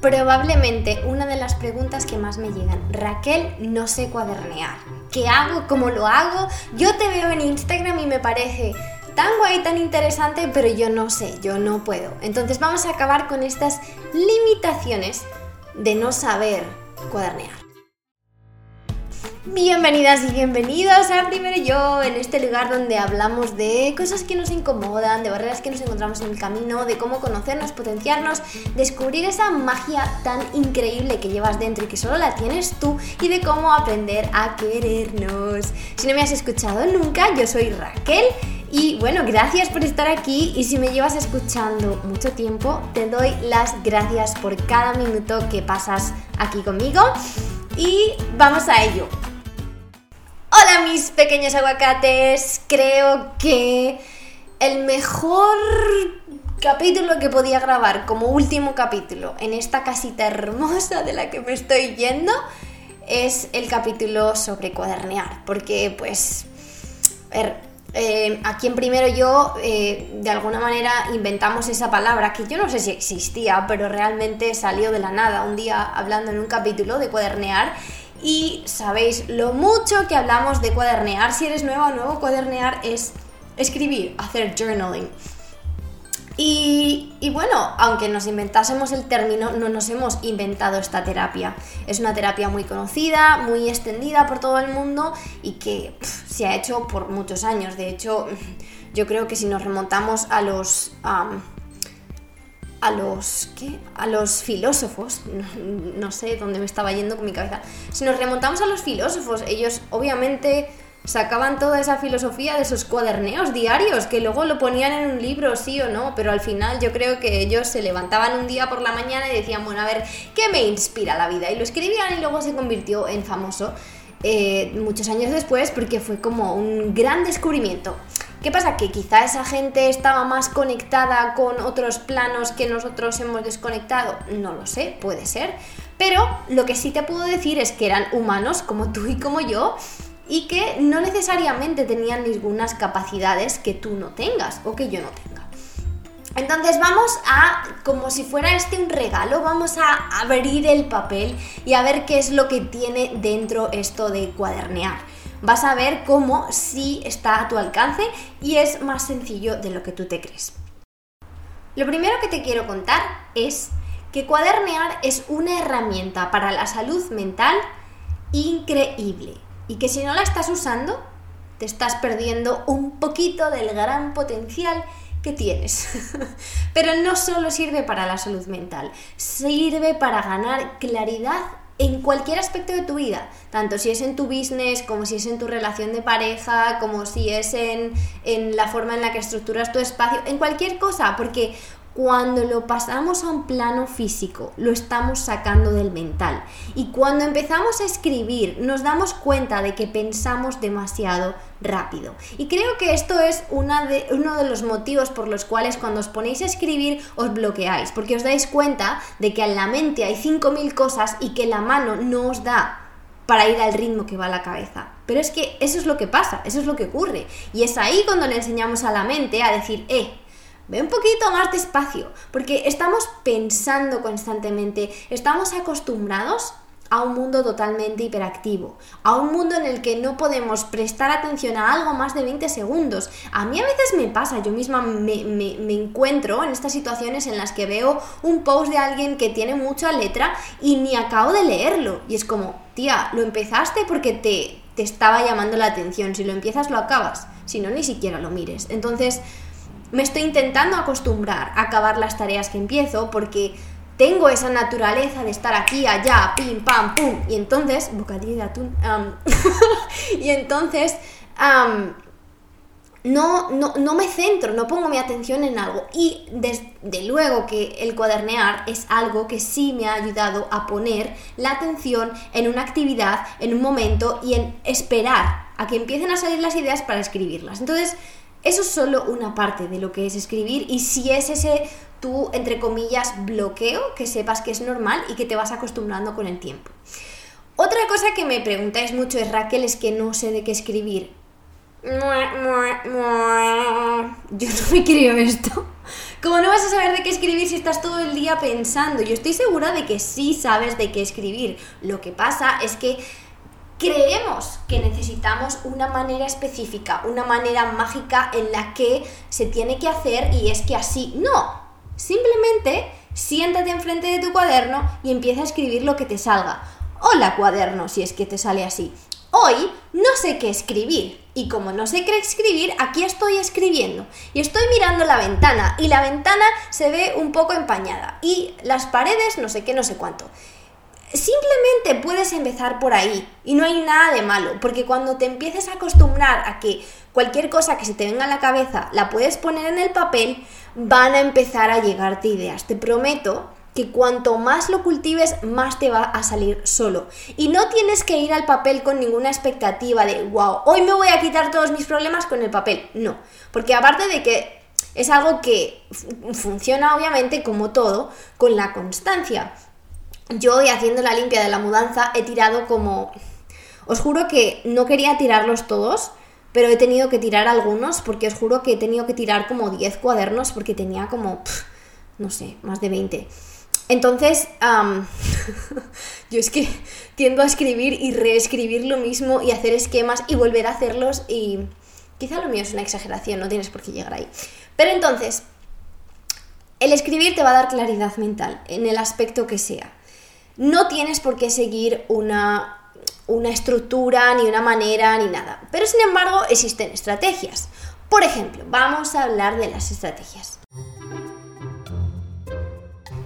Probablemente una de las preguntas que más me llegan, Raquel, no sé cuadernear. ¿Qué hago? ¿Cómo lo hago? Yo te veo en Instagram y me parece tan guay, tan interesante, pero yo no sé, yo no puedo. Entonces vamos a acabar con estas limitaciones de no saber cuadernear. Bienvenidas y bienvenidos a Primero Yo, en este lugar donde hablamos de cosas que nos incomodan, de barreras que nos encontramos en el camino, de cómo conocernos, potenciarnos, descubrir esa magia tan increíble que llevas dentro y que solo la tienes tú y de cómo aprender a querernos. Si no me has escuchado nunca, yo soy Raquel. Y bueno, gracias por estar aquí y si me llevas escuchando mucho tiempo, te doy las gracias por cada minuto que pasas aquí conmigo y vamos a ello. Hola mis pequeños aguacates, creo que el mejor capítulo que podía grabar como último capítulo en esta casita hermosa de la que me estoy yendo es el capítulo sobre cuadernear, porque pues, ver, eh, aquí en primero yo eh, de alguna manera inventamos esa palabra que yo no sé si existía, pero realmente salió de la nada un día hablando en un capítulo de cuadernear y sabéis lo mucho que hablamos de cuadernear. Si eres nuevo o nuevo, cuadernear es escribir, hacer journaling. Y, y, bueno, aunque nos inventásemos el término, no nos hemos inventado esta terapia. Es una terapia muy conocida, muy extendida por todo el mundo y que se ha hecho por muchos años. De hecho, yo creo que si nos remontamos a los... a los ¿qué? a los filósofos no, sé dónde me estaba yendo con mi cabeza si nos remontamos a los filósofos ellos obviamente sacaban toda esa filosofía de sus cuaderneos diarios, que luego lo ponían en un libro, sí o no, pero al final yo creo que ellos se levantaban un día por la mañana y decían, bueno, a ver, ¿qué me inspira la vida? Y lo escribían y luego se convirtió en famoso eh, muchos años después porque fue como un gran descubrimiento. ¿Qué pasa? Que quizá esa gente estaba más conectada con otros planos que nosotros hemos desconectado. No lo sé, puede ser. Pero lo que sí te puedo decir es que eran humanos como tú y como yo y que no necesariamente tenían ninguna capacidades que tú no tengas o que yo no tenga. Entonces vamos a, como si fuera este un regalo, vamos a abrir el papel y a ver qué es lo que tiene dentro esto de cuadernear. Vas a ver cómo sí está a tu alcance y es más sencillo de lo que tú te crees. Lo primero que te quiero contar es que cuadernear es una herramienta para la salud mental increíble y que si no la estás usando, te estás perdiendo un poquito del gran potencial que tienes. Pero no solo sirve para la salud mental, sirve para ganar claridad en cualquier aspecto de tu vida, tanto si es en tu business, como si es en tu relación de pareja, como si es en, en la forma en la que estructuras tu espacio, en cualquier cosa, porque cuando lo pasamos a un plano físico, lo estamos sacando del mental. Y cuando empezamos a escribir, nos damos cuenta de que pensamos demasiado rápido. Y creo que esto es una de, uno de los motivos por los cuales cuando os ponéis a escribir os bloqueáis, porque os dais cuenta de que en la mente hay 5.000 cosas y que la mano no os da para ir al ritmo que va la cabeza. Pero es que eso es lo que pasa, eso es lo que ocurre. Y es ahí cuando le enseñamos a la mente a decir, eh, Ve un poquito más despacio, porque estamos pensando constantemente, estamos acostumbrados a un mundo totalmente hiperactivo, a un mundo en el que no podemos prestar atención a algo más de 20 segundos. A mí a veces me pasa, yo misma me, me, encuentro en estas situaciones en las que veo un post de alguien que tiene mucha letra y ni acabo de leerlo. Y es como, tía, lo empezaste porque te, te estaba llamando la atención, si lo empiezas lo acabas, si no, ni siquiera lo mires. Entonces, me estoy intentando acostumbrar a acabar las tareas que empiezo porque tengo esa naturaleza de estar aquí, allá, pim, pam, pum. Y entonces, bocadillo de atún. y entonces, no, no, no, me centro, no pongo mi atención en algo. Y desde luego que el cuadernear es algo que sí me ha ayudado a poner la atención en una actividad, en un momento y en esperar a que empiecen a salir las ideas para escribirlas. Entonces, eso es solo una parte de lo que es escribir y si es ese tu, entre comillas, bloqueo, que sepas que es normal y que te vas acostumbrando con el tiempo. Otra cosa que me preguntáis mucho es, Raquel, es que no sé de qué escribir. Yo no me creo esto. ¿Cómo no vas a saber de qué escribir si estás todo el día pensando? Yo estoy segura de que sí sabes de qué escribir. Lo que pasa es que creemos que necesitamos una manera específica, una manera mágica en la que se tiene que hacer y es que así. No, simplemente siéntate enfrente de tu cuaderno y empieza a escribir lo que te salga. Hola cuaderno, si es que te sale así. Hoy no sé qué escribir y como no sé qué escribir, aquí estoy escribiendo y estoy mirando la ventana y la ventana se ve un poco empañada y las paredes no sé qué, no sé cuánto. Simplemente puedes empezar por ahí y no hay nada de malo, porque cuando te empieces a acostumbrar a que cualquier cosa que se te venga a la cabeza la puedes poner en el papel, van a empezar a llegarte ideas. Te prometo que cuanto más lo cultives, más te va a salir solo. Y no tienes que ir al papel con ninguna expectativa de, wow, hoy me voy a quitar todos mis problemas con el papel. No, porque aparte de que es algo que funciona obviamente como todo, con la constancia yo hoy haciendo la limpia de la mudanza he tirado como... Os juro que no quería tirarlos todos, pero he tenido que tirar algunos porque os juro que he tenido que tirar como 10 cuadernos porque tenía como, no sé, más de 20. Entonces, yo es que tiendo a escribir y reescribir lo mismo y hacer esquemas y volver a hacerlos y quizá lo mío es una exageración, no tienes por qué llegar ahí. Pero entonces, el escribir te va a dar claridad mental en el aspecto que sea. No tienes por qué seguir una, una estructura, ni una manera, ni nada. Pero sin embargo, existen estrategias. Por ejemplo, vamos a hablar de las estrategias.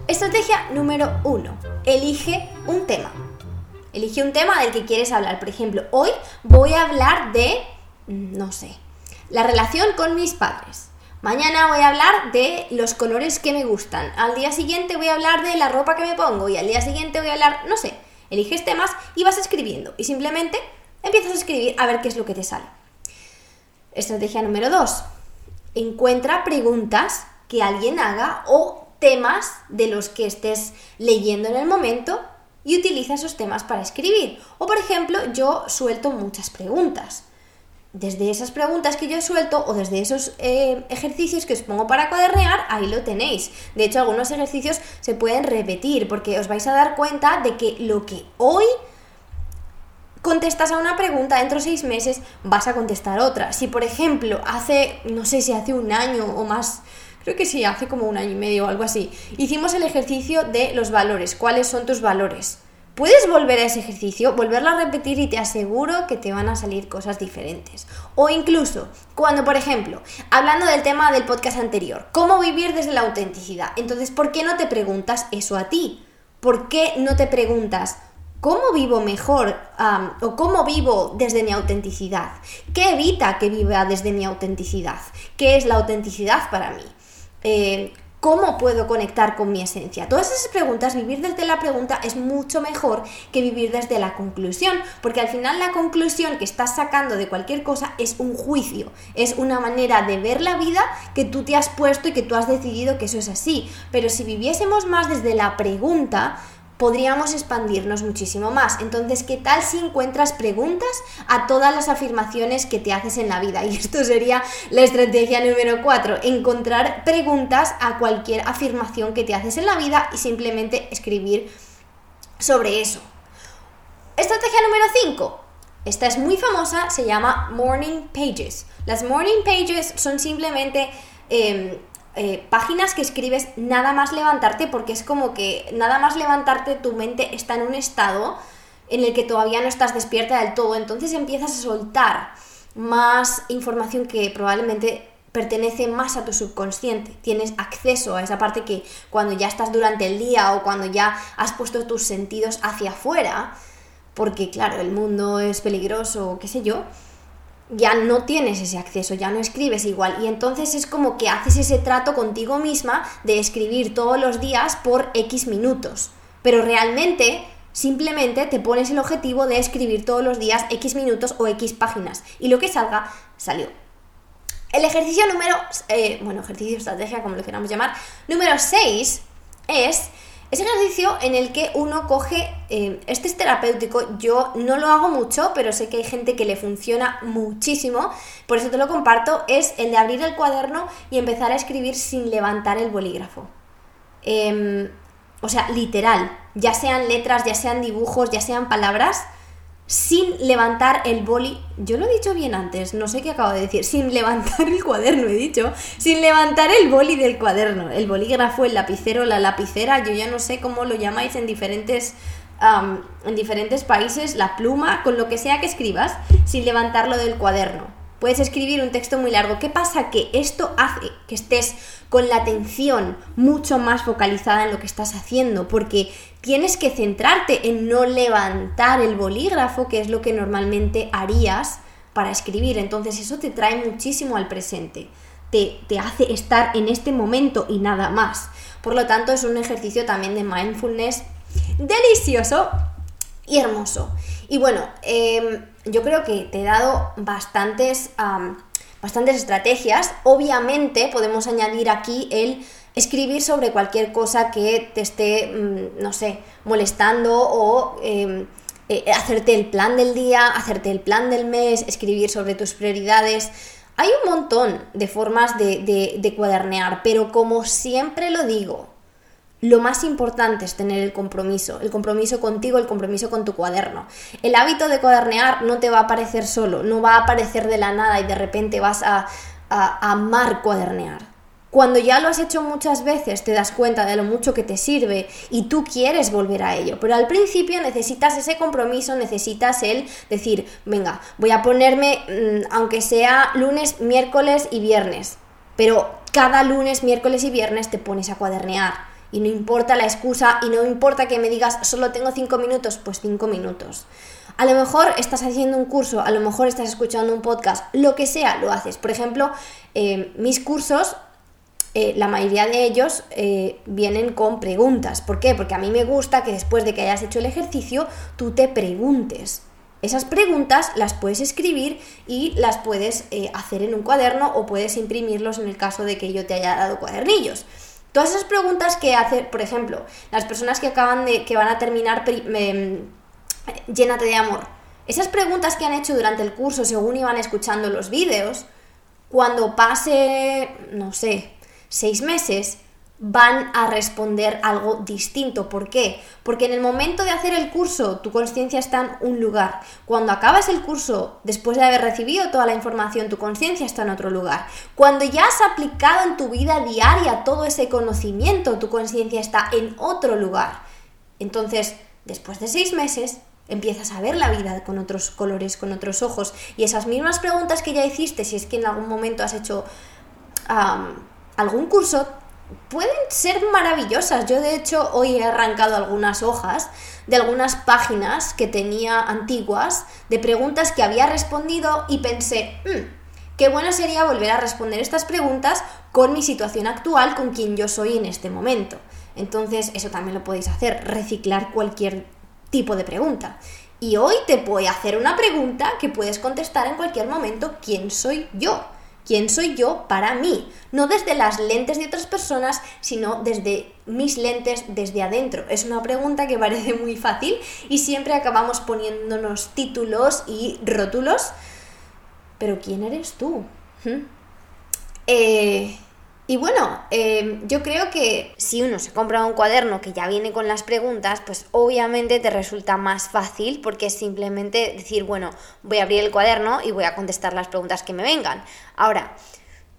Estrategia número uno. Elige un tema. Elige un tema del que quieres hablar. Por ejemplo, hoy voy a hablar de, no sé, la relación con mis padres. Mañana voy a hablar de los colores que me gustan. Al día siguiente voy a hablar de la ropa que me pongo. Y al día siguiente voy a hablar, no sé, eliges temas y vas escribiendo. Y simplemente empiezas a escribir a ver qué es lo que te sale. Estrategia número 2. Encuentra preguntas que alguien haga o temas de los que estés leyendo en el momento y utiliza esos temas para escribir. O por ejemplo, yo suelto muchas preguntas desde esas preguntas que yo he suelto o desde esos eh, ejercicios que os pongo para cuadernear, ahí lo tenéis. De hecho, algunos ejercicios se pueden repetir porque os vais a dar cuenta de que lo que hoy contestas a una pregunta, dentro de seis meses vas a contestar otra. Si, por ejemplo, hace, no sé si hace un año o más, creo que sí, hace como un año y medio o algo así, hicimos el ejercicio de los valores. ¿Cuáles son tus valores? Puedes volver a ese ejercicio, volverlo a repetir y te aseguro que te van a salir cosas diferentes. O incluso, cuando, por ejemplo, hablando del tema del podcast anterior, cómo vivir desde la autenticidad, entonces, ¿por qué no te preguntas eso a ti? ¿Por qué no te preguntas, ¿Cómo vivo mejor o cómo vivo desde mi autenticidad? ¿Qué evita que viva desde mi autenticidad? ¿Qué es la autenticidad para mí? Eh, ¿Cómo puedo conectar con mi esencia? Todas esas preguntas, vivir desde la pregunta es mucho mejor que vivir desde la conclusión, porque al final la conclusión que estás sacando de cualquier cosa es un juicio, es una manera de ver la vida que tú te has puesto y que tú has decidido que eso es así. Pero si viviésemos más desde la pregunta, podríamos expandirnos muchísimo más. Entonces, ¿qué tal si encuentras preguntas a todas las afirmaciones que te haces en la vida? Y esto sería la estrategia número 4, encontrar preguntas a cualquier afirmación que te haces en la vida y simplemente escribir sobre eso. Estrategia número 5. Esta es muy famosa, se llama Morning Pages. Las Morning Pages son simplemente... Em, eh, páginas que escribes nada más levantarte, porque es como que nada más levantarte tu mente está en un estado en el que todavía no estás despierta del todo, entonces empiezas a soltar más información que probablemente pertenece más a tu subconsciente. Tienes acceso a esa parte que cuando ya estás durante el día o cuando ya has puesto tus sentidos hacia afuera, porque claro, el mundo es peligroso, qué sé yo, ya no tienes ese acceso, ya no escribes igual. Y entonces es como que haces ese trato contigo misma de escribir todos los días por X minutos. Pero realmente simplemente te pones el objetivo de escribir todos los días X minutos o X páginas. Y lo que salga, salió. El ejercicio número, eh, bueno, ejercicio, estrategia, como lo queramos llamar, número 6 es Es ejercicio en el que uno coge, eh, este es terapéutico, yo no lo hago mucho, pero sé que hay gente que le funciona muchísimo, por eso te lo comparto, es el de abrir el cuaderno y empezar a escribir sin levantar el bolígrafo. Em, o sea, literal, ya sean letras, ya sean dibujos, ya sean palabras, sin levantar el boli. Yo lo he dicho bien antes, no sé qué acabo de decir. Sin levantar el cuaderno, he dicho. Sin levantar el boli del cuaderno. El bolígrafo, el lapicero, la lapicera, yo ya no sé cómo lo llamáis en diferentes. en diferentes países, la pluma, con lo que sea que escribas, sin levantarlo del cuaderno. Puedes escribir un texto muy largo. ¿Qué pasa? Que esto hace que estés con la atención mucho más focalizada en lo que estás haciendo, porque tienes que centrarte en no levantar el bolígrafo, que es lo que normalmente harías para escribir. Entonces eso te trae muchísimo al presente, te, te hace estar en este momento y nada más. Por lo tanto, es un ejercicio también de mindfulness delicioso y hermoso. Y bueno, em, yo creo que te he dado bastantes, bastantes estrategias. Obviamente podemos añadir aquí el escribir sobre cualquier cosa que te esté, mm, no sé, molestando o em, eh, hacerte el plan del día, hacerte el plan del mes, escribir sobre tus prioridades. Hay un montón de formas de, de cuadernear, pero como siempre lo digo, lo más importante es tener el compromiso, el compromiso contigo, el compromiso con tu cuaderno. El hábito de cuadernear no te va a aparecer solo, no va a aparecer de la nada y de repente vas a, amar cuadernear. Cuando ya lo has hecho muchas veces te das cuenta de lo mucho que te sirve y tú quieres volver a ello, pero al principio necesitas ese compromiso, necesitas el decir, venga, voy a ponerme, mm, aunque sea lunes, miércoles y viernes, pero cada lunes, miércoles y viernes te pones a cuadernear y no importa la excusa y no importa que me digas solo tengo cinco minutos, pues cinco minutos. A lo mejor estás haciendo un curso, a lo mejor estás escuchando un podcast, lo que sea, lo haces. Por ejemplo, eh, mis cursos, eh, la mayoría de ellos eh, vienen con preguntas. ¿Por qué? Porque a mí me gusta que después de que hayas hecho el ejercicio, tú te preguntes. Esas preguntas las puedes escribir y las puedes hacer en un cuaderno o puedes imprimirlos en el caso de que yo te haya dado cuadernillos. Todas esas preguntas que hace, por ejemplo, las personas que acaban de, que van a terminar em, Llénate de amor, esas preguntas que han hecho durante el curso según iban escuchando los vídeos, cuando pase, no sé, seis meses, van a responder algo distinto. ¿Por qué? Porque en el momento de hacer el curso tu conciencia está en un lugar. Cuando acabas el curso, después de haber recibido toda la información, tu conciencia está en otro lugar. Cuando ya has aplicado en tu vida diaria todo ese conocimiento, tu conciencia está en otro lugar. Entonces, después de seis meses, empiezas a ver la vida con otros colores, con otros ojos. Y esas mismas preguntas que ya hiciste, si es que en algún momento has hecho algún curso, pueden ser maravillosas. Yo de hecho hoy he arrancado algunas hojas de algunas páginas que tenía antiguas de preguntas que había respondido y pensé, mm, qué bueno sería volver a responder estas preguntas con mi situación actual, con quien yo soy en este momento. Entonces eso también lo podéis hacer, reciclar cualquier tipo de pregunta. Y hoy te voy a hacer una pregunta que puedes contestar en cualquier momento, ¿quién soy yo? Quién soy yo para mí, no desde las lentes de otras personas, sino desde mis lentes desde adentro. Es una pregunta que parece muy fácil y siempre acabamos poniéndonos títulos y rótulos, pero ¿quién eres tú? ¿Mm? Eh, y bueno, em, yo creo que si uno se compra un cuaderno que ya viene con las preguntas, pues obviamente te resulta más fácil porque es simplemente decir, bueno, voy a abrir el cuaderno y voy a contestar las preguntas que me vengan. Ahora,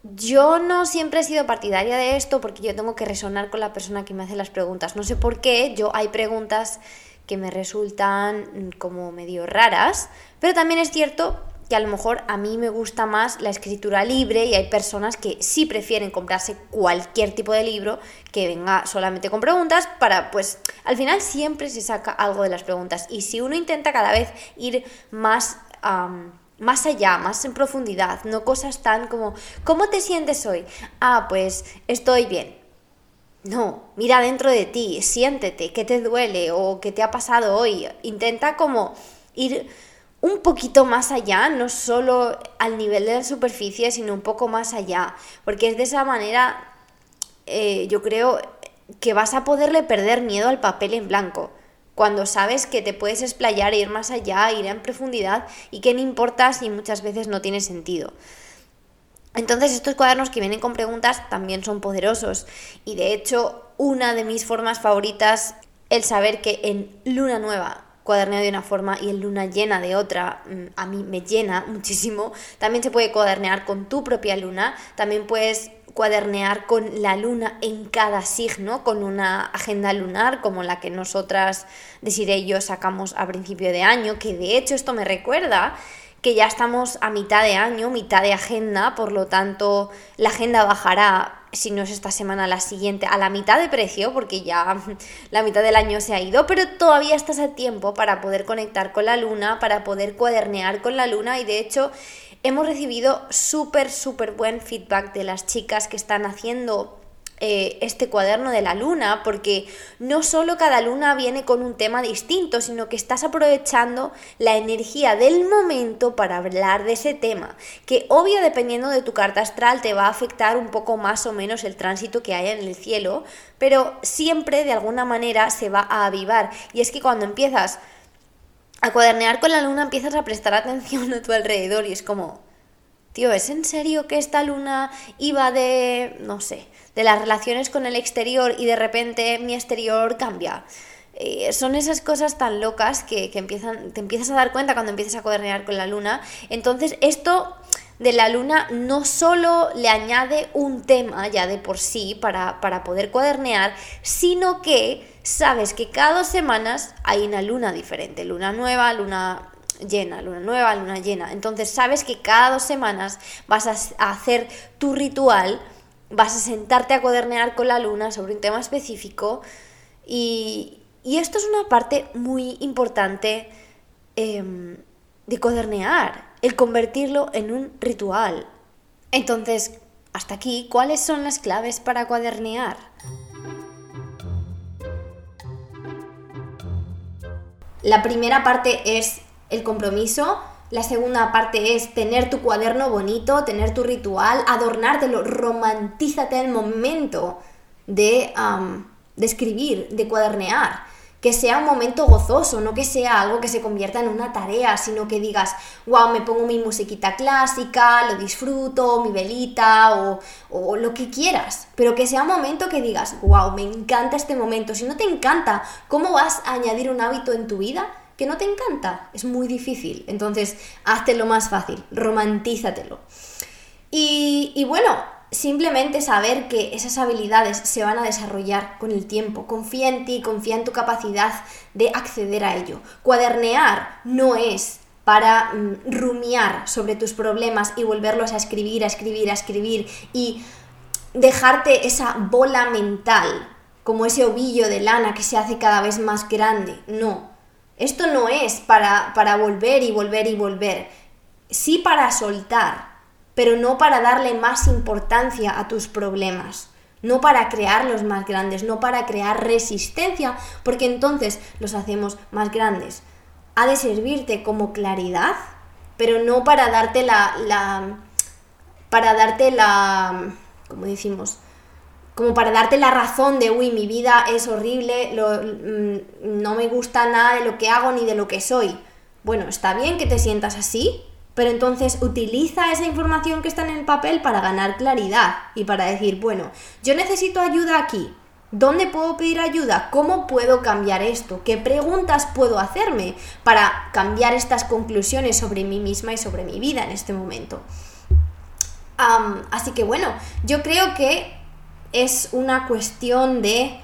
yo no siempre he sido partidaria de esto porque yo tengo que resonar con la persona que me hace las preguntas. No sé por qué, yo hay preguntas que me resultan como medio raras, pero también es cierto a lo mejor a mí me gusta más la escritura libre y hay personas que sí prefieren comprarse cualquier tipo de libro que venga solamente con preguntas para, pues, al final siempre se saca algo de las preguntas y si uno intenta cada vez ir más... más allá, más en profundidad, no cosas tan como, ¿cómo te sientes hoy? Ah, pues estoy bien. No, mira dentro de ti, siéntete, qué te duele o qué te ha pasado hoy. Intenta como ir un poquito más allá, no solo al nivel de la superficie, sino un poco más allá, porque es de esa manera, eh, yo creo, que vas a poderle perder miedo al papel en blanco. Cuando sabes que te puedes explayar, ir más allá, ir en profundidad y que no importa si muchas veces no tiene sentido. Entonces estos cuadernos que vienen con preguntas también son poderosos y de hecho una de mis formas favoritas el saber que en luna nueva cuaderneo de una forma y en luna llena de otra, mm, a mí me llena muchísimo. También se puede cuadernear con tu propia luna, también puedes cuadernear con la luna en cada signo, con una agenda lunar como la que nosotras, Desiree yo, sacamos a principio de año, que de hecho esto me recuerda que ya estamos a mitad de año, mitad de agenda, por lo tanto la agenda bajará, si no es esta semana, la siguiente, a la mitad de precio, porque ya la mitad del año se ha ido, pero todavía estás a tiempo para poder conectar con la luna, para poder cuadernear con la luna y de hecho hemos recibido súper, súper buen feedback de las chicas que están haciendo eh, este cuaderno de la luna, porque no solo cada luna viene con un tema distinto, sino que estás aprovechando la energía del momento para hablar de ese tema, que obvio dependiendo de tu carta astral te va a afectar un poco más o menos el tránsito que haya en el cielo, pero siempre de alguna manera se va a avivar. Y es que cuando empiezas a cuadernear con la luna empiezas a prestar atención a tu alrededor y es como, tío, ¿es en serio que esta luna iba de, no sé, de las relaciones con el exterior y de repente mi exterior cambia. Eh, son esas cosas tan locas que, empiezan, te empiezas a dar cuenta cuando empiezas a cuadernear con la luna. Entonces, esto de la luna no solo le añade un tema ya de por sí para, para poder cuadernear, sino que sabes que cada dos semanas hay una luna diferente, luna nueva, luna llena, luna nueva, luna llena. Entonces sabes que cada dos semanas vas a hacer tu ritual vas a sentarte a cuadernear con la luna sobre un tema específico y, esto es una parte muy importante em, de cuadernear, el convertirlo en un ritual. Entonces, hasta aquí, ¿cuáles son las claves para cuadernear? La primera parte es el compromiso, la segunda parte es tener tu cuaderno bonito, tener tu ritual, adornártelo, romantízate el momento de, de escribir, de cuadernear. Que sea un momento gozoso, no que sea algo que se convierta en una tarea, sino que digas, wow, me pongo mi musiquita clásica, lo disfruto, mi velita o, o lo que quieras. Pero que sea un momento que digas, wow, me encanta este momento. Si no te encanta, ¿cómo vas a añadir un hábito en tu vida? No te encanta, es muy difícil. Entonces, hazte lo más fácil, romantízatelo. Y, y bueno, simplemente saber que esas habilidades se van a desarrollar con el tiempo. Confía en ti, confía en tu capacidad de acceder a ello. Cuadernear no es para mm, rumiar sobre tus problemas y volverlos a escribir, a escribir, a escribir y dejarte esa bola mental, como ese ovillo de lana que se hace cada vez más grande. No, esto no es para, para volver y volver y volver, sí para soltar, pero no para darle más importancia a tus problemas, no para crearlos más grandes, no para crear resistencia, porque entonces los hacemos más grandes. Ha de servirte como claridad, pero no para darte la, la para darte la, como decimos, como para darte la razón de, uy, mi vida es horrible, mm, no me gusta nada de lo que hago ni de lo que soy. Bueno, está bien que te sientas así, pero entonces utiliza esa información que está en el papel para ganar claridad y para decir, bueno, yo necesito ayuda aquí. ¿Dónde puedo pedir ayuda? ¿Cómo puedo cambiar esto? ¿Qué preguntas puedo hacerme para cambiar estas conclusiones sobre mí misma y sobre mi vida en este momento? así que bueno, yo creo que es una cuestión de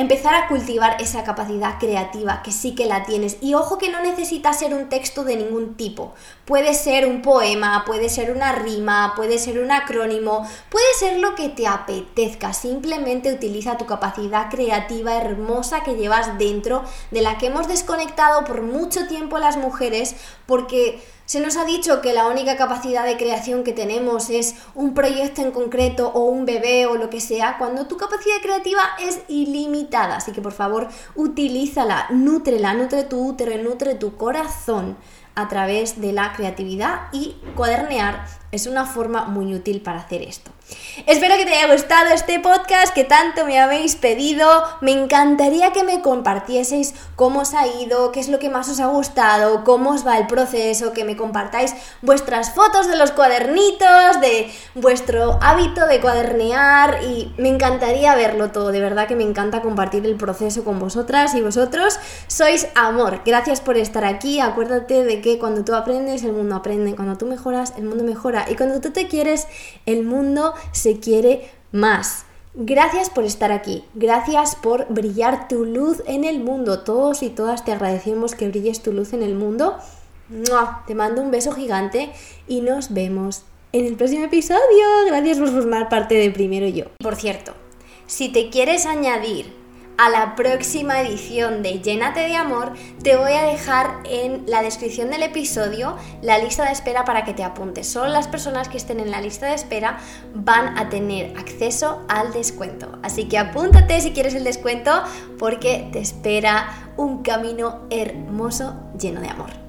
empezar a cultivar esa capacidad creativa que sí que la tienes. Y ojo que no necesita ser un texto de ningún tipo. Puede ser un poema, puede ser una rima, puede ser un acrónimo, puede ser lo que te apetezca. Simplemente utiliza tu capacidad creativa hermosa que llevas dentro, de la que hemos desconectado por mucho tiempo las mujeres, porque se nos ha dicho que la única capacidad de creación que tenemos es un proyecto en concreto o un bebé o lo que sea, cuando tu capacidad creativa es ilimitada. Así que por favor, utilízala, nútrela, nutre tu útero, nutre tu corazón. a través de la creatividad y cuadernear es una forma muy útil para hacer esto. Espero que te haya gustado este podcast que tanto me habéis pedido. Me encantaría que me compartieseis cómo os ha ido, qué es lo que más os ha gustado, cómo os va el proceso, que me compartáis vuestras fotos de los cuadernitos, de vuestro hábito de cuadernear y me encantaría verlo todo. De verdad que me encanta compartir el proceso con vosotras y vosotros. Sois amor. Gracias por estar aquí. Acuérdate de que cuando tú aprendes, el mundo aprende. Cuando tú mejoras, el mundo mejora. Y cuando tú te quieres, el mundo se quiere más. Gracias por estar aquí, gracias por brillar tu luz en el mundo. Todos y todas te agradecemos que brilles tu luz en el mundo. Te mando un beso gigante y nos vemos en el próximo episodio. Gracias por formar parte de Primero Yo. Por cierto, si te quieres añadir a la próxima edición de Llénate de Amor, te voy a dejar en la descripción del episodio la lista de espera para que te apuntes. Solo las personas que estén en la lista de espera van a tener acceso al descuento. Así que apúntate si quieres el descuento porque te espera un camino hermoso lleno de amor.